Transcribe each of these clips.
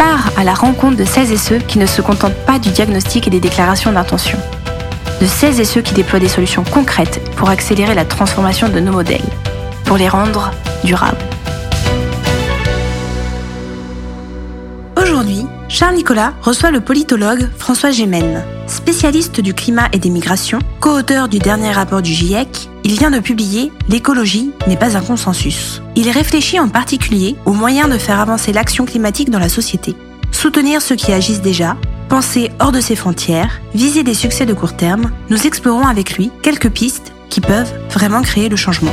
part à la rencontre de celles et ceux qui ne se contentent pas du diagnostic et des déclarations d'intention. De celles et ceux qui déploient des solutions concrètes pour accélérer la transformation de nos modèles, pour les rendre durables. Aujourd'hui, Charles Nicolas reçoit le politologue François Gémen. Spécialiste du climat et des migrations, co-auteur du dernier rapport du GIEC, il vient de publier L'écologie n'est pas un consensus. Il réfléchit en particulier aux moyens de faire avancer l'action climatique dans la société. Soutenir ceux qui agissent déjà, penser hors de ses frontières, viser des succès de court terme, nous explorons avec lui quelques pistes qui peuvent vraiment créer le changement.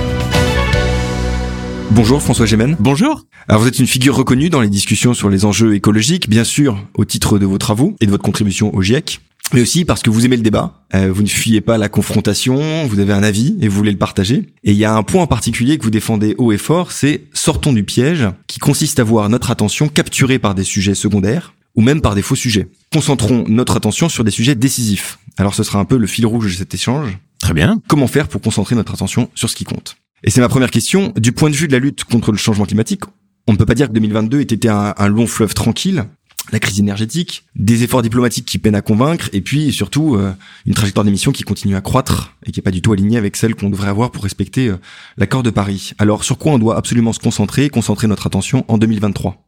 Bonjour François Gémen. Bonjour. Alors vous êtes une figure reconnue dans les discussions sur les enjeux écologiques, bien sûr au titre de vos travaux et de votre contribution au GIEC, mais aussi parce que vous aimez le débat, euh, vous ne fuyez pas la confrontation, vous avez un avis et vous voulez le partager. Et il y a un point en particulier que vous défendez haut et fort, c'est sortons du piège, qui consiste à voir notre attention capturée par des sujets secondaires ou même par des faux sujets. Concentrons notre attention sur des sujets décisifs. Alors ce sera un peu le fil rouge de cet échange. Très bien. Comment faire pour concentrer notre attention sur ce qui compte? Et c'est ma première question. Du point de vue de la lutte contre le changement climatique, on ne peut pas dire que 2022 ait été un, un long fleuve tranquille. La crise énergétique, des efforts diplomatiques qui peinent à convaincre, et puis surtout euh, une trajectoire d'émissions qui continue à croître et qui est pas du tout alignée avec celle qu'on devrait avoir pour respecter euh, l'accord de Paris. Alors sur quoi on doit absolument se concentrer, concentrer notre attention en 2023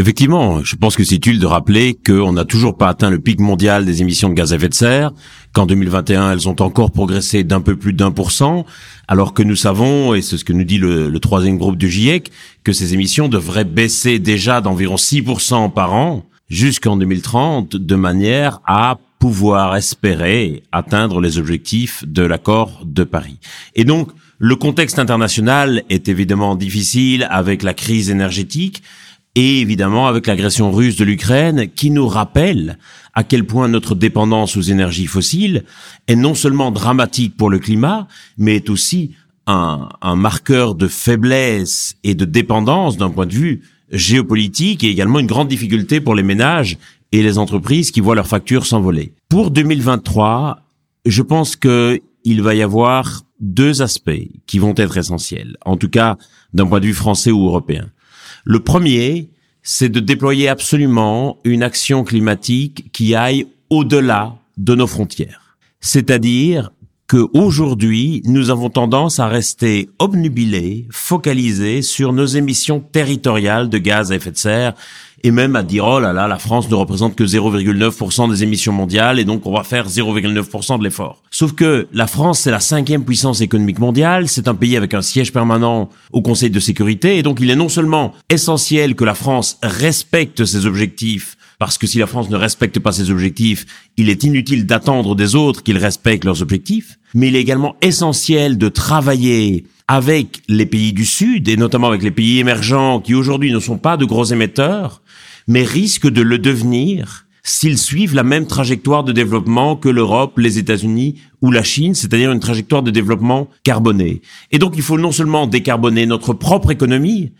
Effectivement, je pense que c'est utile de rappeler qu'on n'a toujours pas atteint le pic mondial des émissions de gaz à effet de serre, qu'en 2021 elles ont encore progressé d'un peu plus d'un pour cent, alors que nous savons, et c'est ce que nous dit le, le troisième groupe du GIEC, que ces émissions devraient baisser déjà d'environ 6% par an jusqu'en 2030, de manière à pouvoir espérer atteindre les objectifs de l'accord de Paris. Et donc, le contexte international est évidemment difficile avec la crise énergétique, et évidemment avec l'agression russe de l'Ukraine qui nous rappelle à quel point notre dépendance aux énergies fossiles est non seulement dramatique pour le climat, mais est aussi un, marqueur de faiblesse et de dépendance d'un point de vue géopolitique et également une grande difficulté pour les ménages et les entreprises qui voient leurs factures s'envoler. Pour 2023, je pense que il va y avoir deux aspects qui vont être essentiels, en tout cas d'un point de vue français ou européen. Le premier, c'est de déployer absolument une action climatique qui aille au-delà de nos frontières. C'est-à-dire que aujourd'hui, nous avons tendance à rester obnubilés, focalisés sur nos émissions territoriales de gaz à effet de serre et même à dire oh là là, la France ne représente que 0,9% des émissions mondiales et donc on va faire 0,9% de l'effort. Sauf que la France c'est la cinquième puissance économique mondiale, c'est un pays avec un siège permanent au Conseil de sécurité et donc il est non seulement essentiel que la France respecte ses objectifs parce que si la France ne respecte pas ses objectifs, il est inutile d'attendre des autres qu'ils respectent leurs objectifs, mais il est également essentiel de travailler avec les pays du Sud, et notamment avec les pays émergents qui aujourd'hui ne sont pas de gros émetteurs, mais risquent de le devenir s'ils suivent la même trajectoire de développement que l'Europe, les États-Unis ou la Chine, c'est-à-dire une trajectoire de développement carboné. Et donc il faut non seulement décarboner notre propre économie,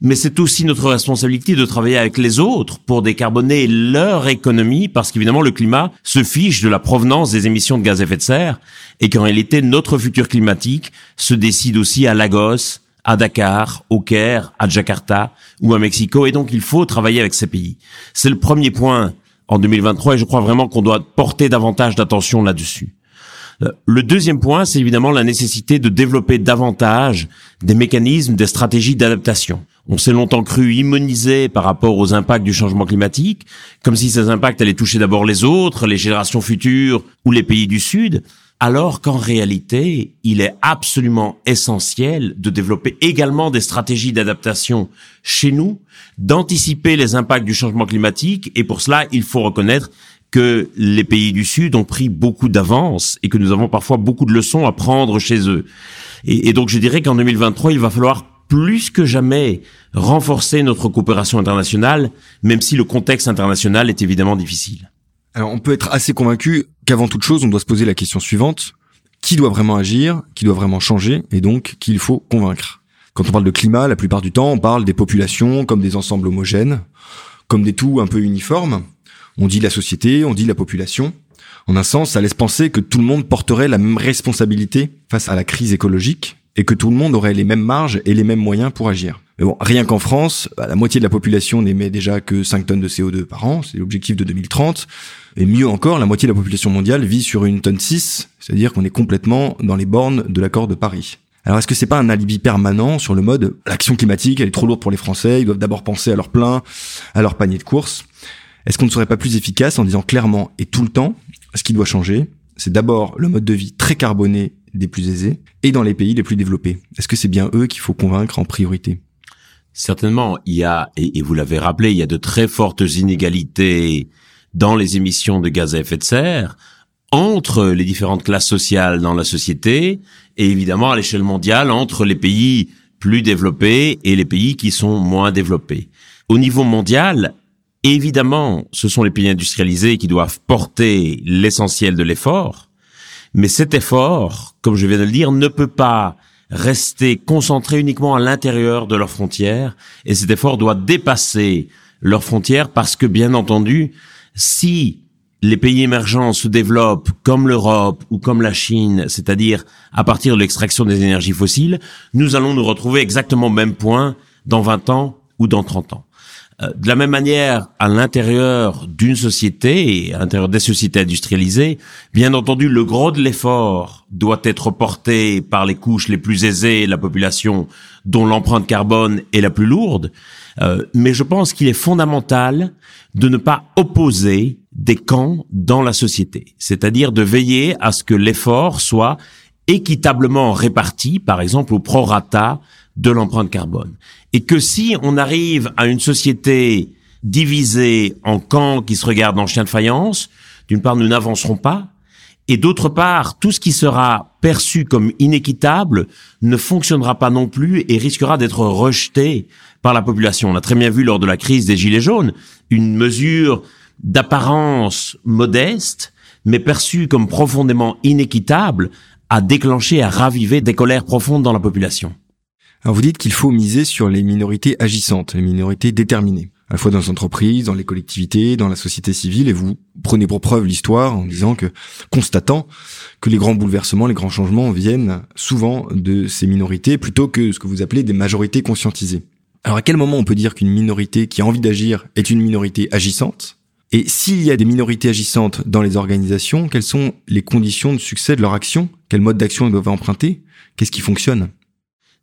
mais c'est aussi notre responsabilité de travailler avec les autres pour décarboner leur économie, parce qu'évidemment le climat se fiche de la provenance des émissions de gaz à effet de serre, et qu'en réalité notre futur climatique se décide aussi à Lagos, à Dakar, au Caire, à Jakarta ou à Mexico, et donc il faut travailler avec ces pays. C'est le premier point en 2023 et je crois vraiment qu'on doit porter davantage d'attention là-dessus. Euh, le deuxième point, c'est évidemment la nécessité de développer davantage des mécanismes, des stratégies d'adaptation. On s'est longtemps cru immunisé par rapport aux impacts du changement climatique, comme si ces impacts allaient toucher d'abord les autres, les générations futures ou les pays du Sud alors qu'en réalité, il est absolument essentiel de développer également des stratégies d'adaptation chez nous, d'anticiper les impacts du changement climatique, et pour cela, il faut reconnaître que les pays du Sud ont pris beaucoup d'avance et que nous avons parfois beaucoup de leçons à prendre chez eux. Et, donc je dirais qu'en 2023, il va falloir plus que jamais renforcer notre coopération internationale, même si le contexte international est évidemment difficile. Alors on peut être assez convaincu qu'avant toute chose, on doit se poser la question suivante. Qui doit vraiment agir Qui doit vraiment changer Et donc, qu'il faut convaincre Quand on parle de climat, la plupart du temps, on parle des populations comme des ensembles homogènes, comme des tout un peu uniformes. On dit la société, on dit la population. En un sens, ça laisse penser que tout le monde porterait la même responsabilité face à la crise écologique et que tout le monde aurait les mêmes marges et les mêmes moyens pour agir. Mais bon, rien qu'en France, bah, la moitié de la population n'émet déjà que 5 tonnes de CO2 par an, c'est l'objectif de 2030. Et mieux encore, la moitié de la population mondiale vit sur une tonne 6, c'est-à-dire qu'on est complètement dans les bornes de l'accord de Paris. Alors est-ce que c'est pas un alibi permanent sur le mode l'action climatique elle est trop lourde pour les Français, ils doivent d'abord penser à leur plein, à leur panier de courses Est-ce qu'on ne serait pas plus efficace en disant clairement et tout le temps ce qui doit changer, c'est d'abord le mode de vie très carboné des plus aisés et dans les pays les plus développés. Est-ce que c'est bien eux qu'il faut convaincre en priorité? Certainement, il y a, et, vous l'avez rappelé, il y a de très fortes inégalités dans les émissions de gaz à effet de serre entre les différentes classes sociales dans la société et évidemment à l'échelle mondiale entre les pays plus développés et les pays qui sont moins développés. Au niveau mondial, évidemment, ce sont les pays industrialisés qui doivent porter l'essentiel de l'effort, mais cet effort, comme je viens de le dire, ne peut pas rester concentré uniquement à l'intérieur de leurs frontières, et cet effort doit dépasser leurs frontières parce que, bien entendu, si les pays émergents se développent comme l'Europe ou comme la Chine, c'est-à-dire à partir de l'extraction des énergies fossiles, nous allons nous retrouver exactement au même point dans 20 ans ou dans 30 ans. Euh, de la même manière, à l'intérieur d'une société et à l'intérieur des sociétés industrialisées, bien entendu, le gros de l'effort doit être porté par les couches les plus aisées, la population dont l'empreinte carbone est la plus lourde. Euh, mais je pense qu'il est fondamental de ne pas opposer des camps dans la société, c'est-à-dire de veiller à ce que l'effort soit équitablement réparti, par exemple au prorata de l'empreinte carbone. Et que si on arrive à une société divisée en camps qui se regardent en chien de faïence, d'une part, nous n'avancerons pas, et d'autre part, tout ce qui sera perçu comme inéquitable ne fonctionnera pas non plus et risquera d'être rejeté par la population. On a très bien vu lors de la crise des Gilets jaunes, une mesure d'apparence modeste, mais perçue comme profondément inéquitable, a déclenché, a ravivé des colères profondes dans la population. Alors vous dites qu'il faut miser sur les minorités agissantes, les minorités déterminées, à la fois dans les entreprises, dans les collectivités, dans la société civile, et vous prenez pour preuve l'histoire en disant que, constatant que les grands bouleversements, les grands changements viennent souvent de ces minorités plutôt que ce que vous appelez des majorités conscientisées. Alors à quel moment on peut dire qu'une minorité qui a envie d'agir est une minorité agissante? Et s'il y a des minorités agissantes dans les organisations, quelles sont les conditions de succès de leur action? Quel mode d'action elles doivent emprunter? Qu'est-ce qui fonctionne?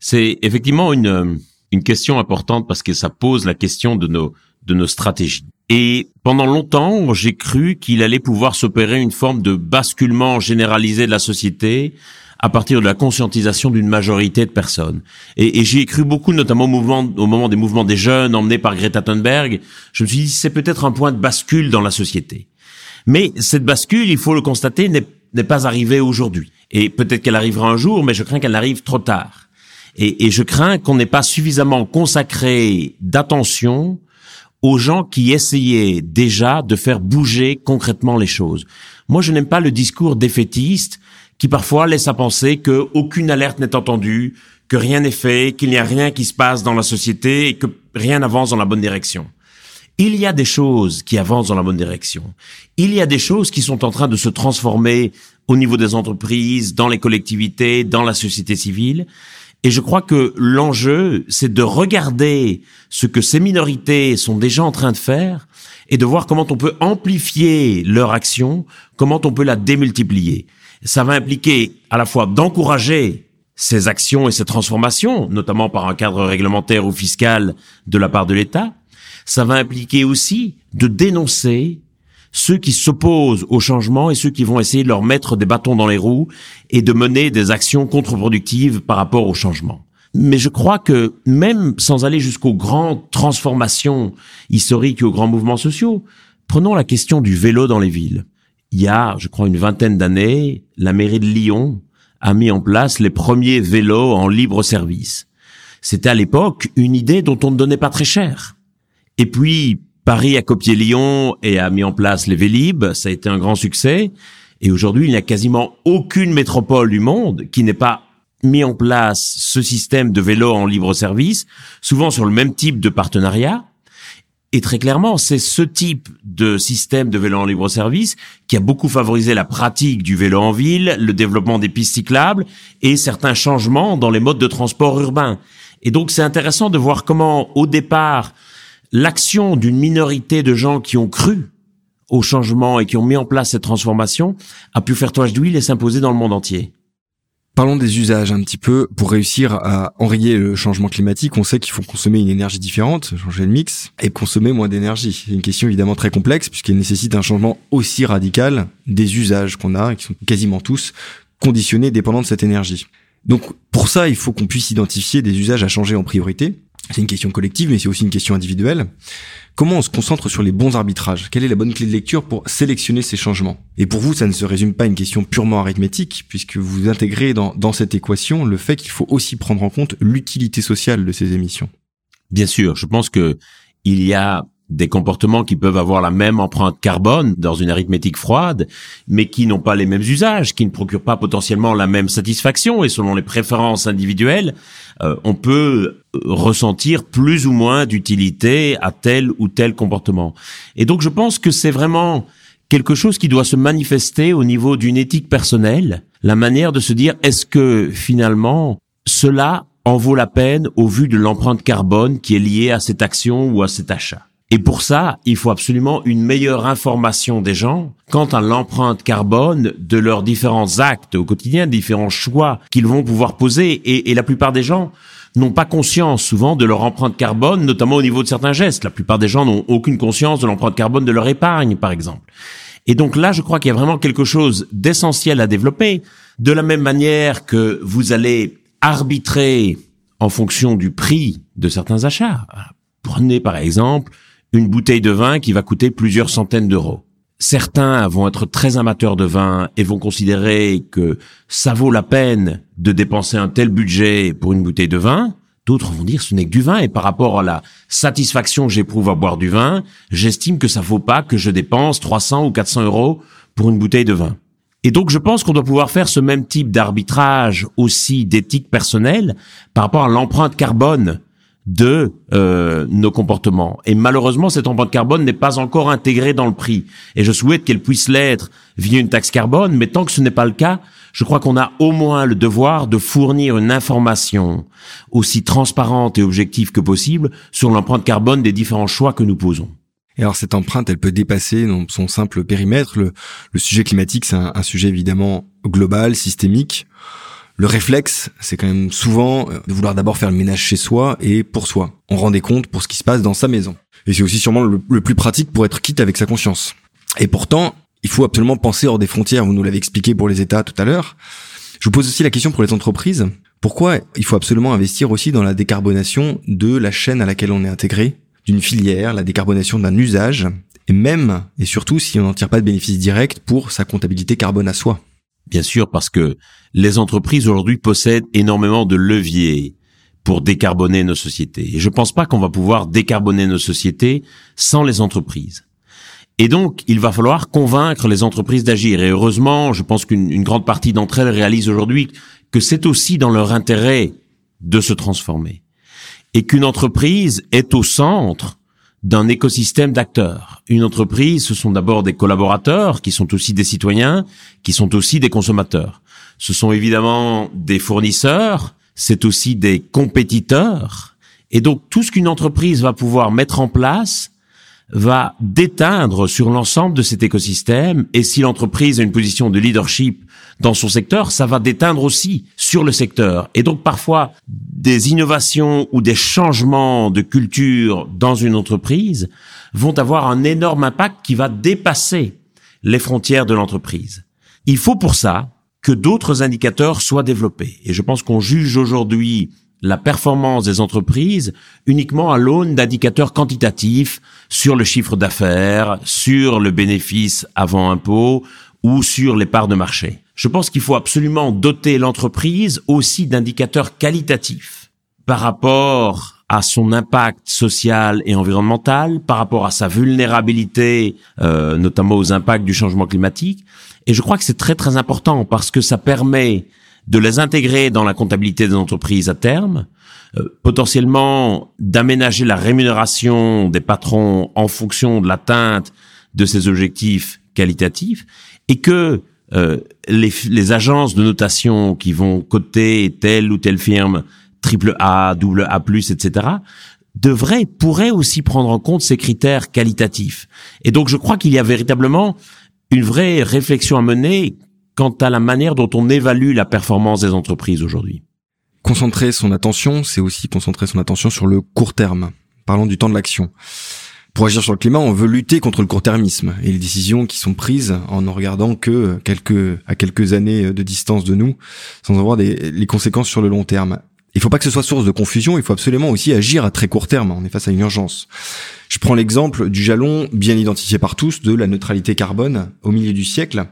C'est effectivement une, une question importante parce que ça pose la question de nos, de nos stratégies. Et pendant longtemps, j'ai cru qu'il allait pouvoir s'opérer une forme de basculement généralisé de la société à partir de la conscientisation d'une majorité de personnes. Et, j'y ai cru beaucoup, notamment au, mouvement, au moment des mouvements des jeunes emmenés par Greta Thunberg. Je me suis dit, c'est peut-être un point de bascule dans la société. Mais cette bascule, il faut le constater, n'est pas arrivée aujourd'hui. Et peut-être qu'elle arrivera un jour, mais je crains qu'elle arrive trop tard. Et, et je crains qu'on n'ait pas suffisamment consacré d'attention aux gens qui essayaient déjà de faire bouger concrètement les choses. Moi, je n'aime pas le discours défaitiste qui parfois laisse à penser que aucune alerte n'est entendue, que rien n'est fait, qu'il n'y a rien qui se passe dans la société et que rien n'avance dans la bonne direction. Il y a des choses qui avancent dans la bonne direction. Il y a des choses qui sont en train de se transformer au niveau des entreprises, dans les collectivités, dans la société civile. Et je crois que l'enjeu, c'est de regarder ce que ces minorités sont déjà en train de faire et de voir comment on peut amplifier leur action, comment on peut la démultiplier. Ça va impliquer à la fois d'encourager ces actions et ces transformations, notamment par un cadre réglementaire ou fiscal de la part de l'État. Ça va impliquer aussi de dénoncer ceux qui s'opposent au changement et ceux qui vont essayer de leur mettre des bâtons dans les roues et de mener des actions contre-productives par rapport au changement. Mais je crois que même sans aller jusqu'aux grandes transformations historiques et aux grands mouvements sociaux, prenons la question du vélo dans les villes. Il y a, je crois, une vingtaine d'années, la mairie de Lyon a mis en place les premiers vélos en libre service. c'était à l'époque une idée dont on ne donnait pas très cher. Et puis, Paris a copié Lyon et a mis en place les Vélib, ça a été un grand succès. Et aujourd'hui, il n'y a quasiment aucune métropole du monde qui n'ait pas mis en place ce système de vélo en libre service, souvent sur le même type de partenariat. Et très clairement, c'est ce type de système de vélo en libre service qui a beaucoup favorisé la pratique du vélo en ville, le développement des pistes cyclables et certains changements dans les modes de transport urbain. Et donc c'est intéressant de voir comment, au départ, l'action d'une minorité de gens qui ont cru au changement et qui ont mis en place cette transformation a pu faire toile d'huile et s'imposer dans le monde entier. Parlons des usages un petit peu. Pour réussir à enrayer le changement climatique, on sait qu'il faut consommer une énergie différente, changer le mix, et consommer moins d'énergie. C'est une question évidemment très complexe puisqu'elle nécessite un changement aussi radical des usages qu'on a, qui sont quasiment tous conditionnés, dépendants de cette énergie. Donc pour ça, il faut qu'on puisse identifier des usages à changer en priorité. C'est une question collective, mais c'est aussi une question individuelle. Comment on se concentre sur les bons arbitrages? Quelle est la bonne clé de lecture pour sélectionner ces changements? Et pour vous, ça ne se résume pas à une question purement arithmétique, puisque vous intégrez dans, dans cette équation le fait qu'il faut aussi prendre en compte l'utilité sociale de ces émissions. Bien sûr, je pense que il y a des comportements qui peuvent avoir la même empreinte carbone dans une arithmétique froide, mais qui n'ont pas les mêmes usages, qui ne procurent pas potentiellement la même satisfaction, et selon les préférences individuelles, euh, on peut ressentir plus ou moins d'utilité à tel ou tel comportement. Et donc je pense que c'est vraiment quelque chose qui doit se manifester au niveau d'une éthique personnelle, la manière de se dire est-ce que finalement cela en vaut la peine au vu de l'empreinte carbone qui est liée à cette action ou à cet achat? Et pour ça, il faut absolument une meilleure information des gens quant à l'empreinte carbone de leurs différents actes au quotidien, différents choix qu'ils vont pouvoir poser. Et, la plupart des gens n'ont pas conscience souvent de leur empreinte carbone, notamment au niveau de certains gestes. La plupart des gens n'ont aucune conscience de l'empreinte carbone de leur épargne, par exemple. Et donc là, je crois qu'il y a vraiment quelque chose d'essentiel à développer. De la même manière que vous allez arbitrer en fonction du prix de certains achats. Prenez par exemple une bouteille de vin qui va coûter plusieurs centaines d'euros. Certains vont être très amateurs de vin et vont considérer que ça vaut la peine de dépenser un tel budget pour une bouteille de vin. D'autres vont dire ce n'est que du vin et par rapport à la satisfaction que j'éprouve à boire du vin, j'estime que ça vaut pas que je dépense 300 ou 400 euros pour une bouteille de vin. Et donc je pense qu'on doit pouvoir faire ce même type d'arbitrage aussi d'éthique personnelle par rapport à l'empreinte carbone de euh, nos comportements. Et malheureusement, cette empreinte carbone n'est pas encore intégrée dans le prix. Et je souhaite qu'elle puisse l'être via une taxe carbone, mais tant que ce n'est pas le cas, je crois qu'on a au moins le devoir de fournir une information aussi transparente et objective que possible sur l'empreinte carbone des différents choix que nous posons. Et alors cette empreinte, elle peut dépasser son simple périmètre. Le, sujet climatique, c'est un sujet évidemment global, systémique le réflexe, c'est quand même souvent euh, de vouloir d'abord faire le ménage chez soi et pour soi. On rend des comptes pour ce qui se passe dans sa maison. Et c'est aussi sûrement le, plus pratique pour être quitte avec sa conscience. Et pourtant, il faut absolument penser hors des frontières. Vous nous l'avez expliqué pour les États tout à l'heure. Je vous pose aussi la question pour les entreprises. Pourquoi il faut absolument investir aussi dans la décarbonation de la chaîne à laquelle on est intégré, d'une filière, la décarbonation d'un usage, et même et surtout si on n'en tire pas de bénéfice direct pour sa comptabilité carbone à soi? Bien sûr, parce que les entreprises aujourd'hui possèdent énormément de leviers pour décarboner nos sociétés. Et je ne pense pas qu'on va pouvoir décarboner nos sociétés sans les entreprises. Et donc, il va falloir convaincre les entreprises d'agir. Et heureusement, je pense qu'une grande partie d'entre elles réalisent aujourd'hui que c'est aussi dans leur intérêt de se transformer. Et qu'une entreprise est au centre d'un écosystème d'acteurs. Une entreprise, ce sont d'abord des collaborateurs qui sont aussi des citoyens, qui sont aussi des consommateurs. Ce sont évidemment des fournisseurs, c'est aussi des compétiteurs. Et donc tout ce qu'une entreprise va pouvoir mettre en place va déteindre sur l'ensemble de cet écosystème. Et si l'entreprise a une position de leadership dans son secteur, ça va déteindre aussi sur le secteur. Et donc parfois, des innovations ou des changements de culture dans une entreprise vont avoir un énorme impact qui va dépasser les frontières de l'entreprise. Il faut pour ça que d'autres indicateurs soient développés. Et je pense qu'on juge aujourd'hui la performance des entreprises uniquement à l'aune d'indicateurs quantitatifs sur le chiffre d'affaires, sur le bénéfice avant impôt ou sur les parts de marché. Je pense qu'il faut absolument doter l'entreprise aussi d'indicateurs qualitatifs par rapport à son impact social et environnemental, par rapport à sa vulnérabilité, euh, notamment aux impacts du changement climatique. Et je crois que c'est très très important parce que ça permet de les intégrer dans la comptabilité des entreprises à terme, euh, potentiellement d'aménager la rémunération des patrons en fonction de l'atteinte de ces objectifs qualitatifs, et que euh, les, les, agences de notation qui vont coter telle ou telle firme triple A, double A+, etc., devraient, pourraient aussi prendre en compte ces critères qualitatifs. Et donc, je crois qu'il y a véritablement une vraie réflexion à mener quant à la manière dont on évalue la performance des entreprises aujourd'hui. Concentrer son attention, c'est aussi concentrer son attention sur le court terme. Parlons du temps de l'action. Pour agir sur le climat, on veut lutter contre le court-termisme et les décisions qui sont prises en ne regardant que quelques à quelques années de distance de nous, sans avoir des, les conséquences sur le long terme. Il faut pas que ce soit source de confusion, il faut absolument aussi agir à très court terme, on est face à une urgence. Je prends l'exemple du jalon bien identifié par tous de la neutralité carbone au milieu du siècle.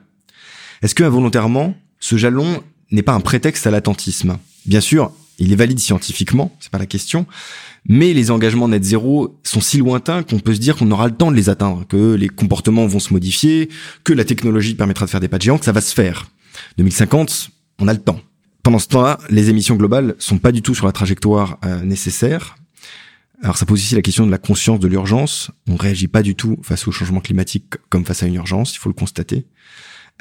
Est-ce que involontairement, ce jalon n'est pas un prétexte à l'attentisme? Bien sûr, il est valide scientifiquement, c'est pas la question, mais les engagements net zéro sont si lointains qu'on peut se dire qu'on aura le temps de les atteindre, que les comportements vont se modifier, que la technologie permettra de faire des pas de géants, que ça va se faire. 2050, on a le temps. Pendant ce temps-là, les émissions globales sont pas du tout sur la trajectoire euh, nécessaire. Alors ça pose aussi la question de la conscience de l'urgence. On réagit pas du tout face au changement climatique comme face à une urgence, il faut le constater.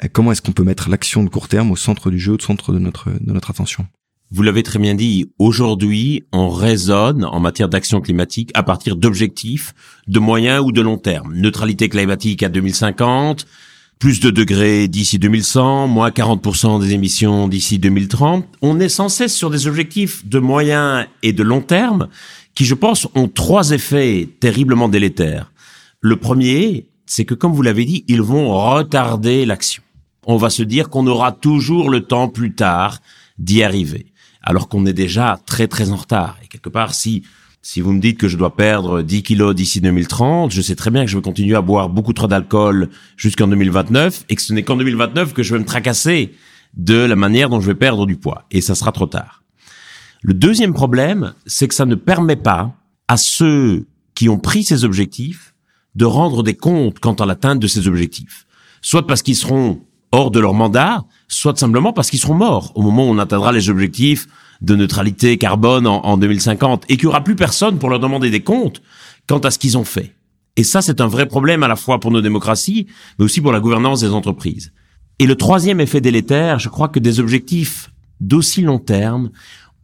Euh, comment est-ce qu'on peut mettre l'action de court terme au centre du jeu, au centre de notre, de notre attention? Vous l'avez très bien dit, aujourd'hui, on raisonne en matière d'action climatique à partir d'objectifs de moyen ou de long terme. Neutralité climatique à 2050, plus de degrés d'ici 2100, moins 40% des émissions d'ici 2030. On est sans cesse sur des objectifs de moyen et de long terme qui, je pense, ont trois effets terriblement délétères. Le premier, c'est que, comme vous l'avez dit, ils vont retarder l'action. On va se dire qu'on aura toujours le temps plus tard d'y arriver alors qu'on est déjà très très en retard. Et quelque part, si si vous me dites que je dois perdre 10 kilos d'ici 2030, je sais très bien que je vais continuer à boire beaucoup trop d'alcool jusqu'en 2029 et que ce n'est qu'en 2029 que je vais me tracasser de la manière dont je vais perdre du poids. Et ça sera trop tard. Le deuxième problème, c'est que ça ne permet pas à ceux qui ont pris ces objectifs de rendre des comptes quant à l'atteinte de ces objectifs. Soit parce qu'ils seront hors de leur mandat, soit simplement parce qu'ils seront morts au moment où on atteindra les objectifs de neutralité carbone en, 2050 et qu'il n'y aura plus personne pour leur demander des comptes quant à ce qu'ils ont fait. Et ça, c'est un vrai problème à la fois pour nos démocraties, mais aussi pour la gouvernance des entreprises. Et le troisième effet délétère, je crois que des objectifs d'aussi long terme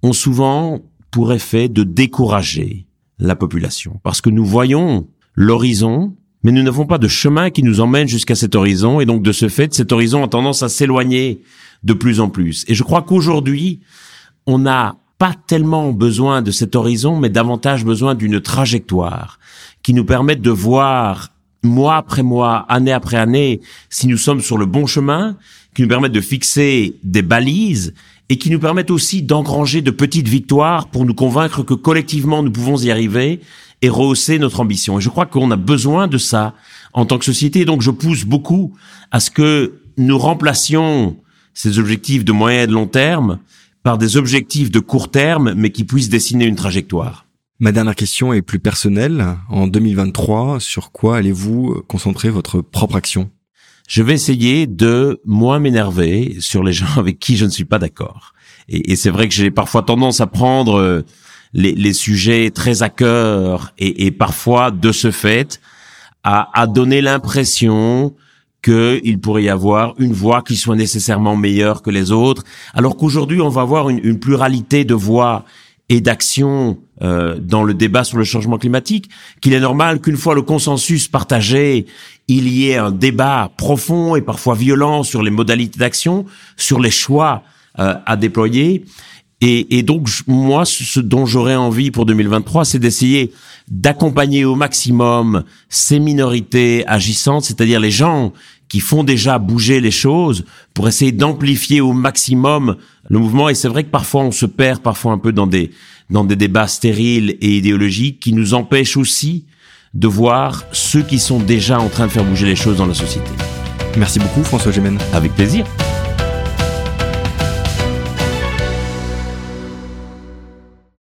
ont souvent pour effet de décourager la population. Parce que nous voyons l'horizon, mais nous n'avons pas de chemin qui nous emmène jusqu'à cet horizon, et donc de ce fait, cet horizon a tendance à s'éloigner de plus en plus. Et je crois qu'aujourd'hui, on n'a pas tellement besoin de cet horizon, mais davantage besoin d'une trajectoire qui nous permette de voir mois après mois, année après année, si nous sommes sur le bon chemin, qui nous permettent de fixer des balises et qui nous permettent aussi d'engranger de petites victoires pour nous convaincre que collectivement nous pouvons y arriver et rehausser notre ambition. Et je crois qu'on a besoin de ça en tant que société. Donc je pousse beaucoup à ce que nous remplacions ces objectifs de moyen et de long terme par des objectifs de court terme, mais qui puissent dessiner une trajectoire. Ma dernière question est plus personnelle. En 2023, sur quoi allez-vous concentrer votre propre action? Je vais essayer de moins m'énerver sur les gens avec qui je ne suis pas d'accord. Et, et c'est vrai que j'ai parfois tendance à prendre euh, les, les sujets très à cœur et, et parfois de ce fait à, à donner l'impression qu'il pourrait y avoir une voix qui soit nécessairement meilleure que les autres, alors qu'aujourd'hui on va avoir une, une pluralité de voix et d'actions euh, dans le débat sur le changement climatique, qu'il est normal qu'une fois le consensus partagé, il y ait un débat profond et parfois violent sur les modalités d'action, sur les choix euh, à déployer. Et, et, donc, moi, ce dont j'aurais envie pour 2023, c'est d'essayer d'accompagner au maximum ces minorités agissantes, c'est-à-dire les gens qui font déjà bouger les choses, pour essayer d'amplifier au maximum le mouvement. Et c'est vrai que parfois on se perd, parfois un peu dans des dans des débats stériles et idéologiques qui nous empêchent aussi de voir ceux qui sont déjà en train de faire bouger les choses dans la société. Merci beaucoup, François Gémen. Avec plaisir.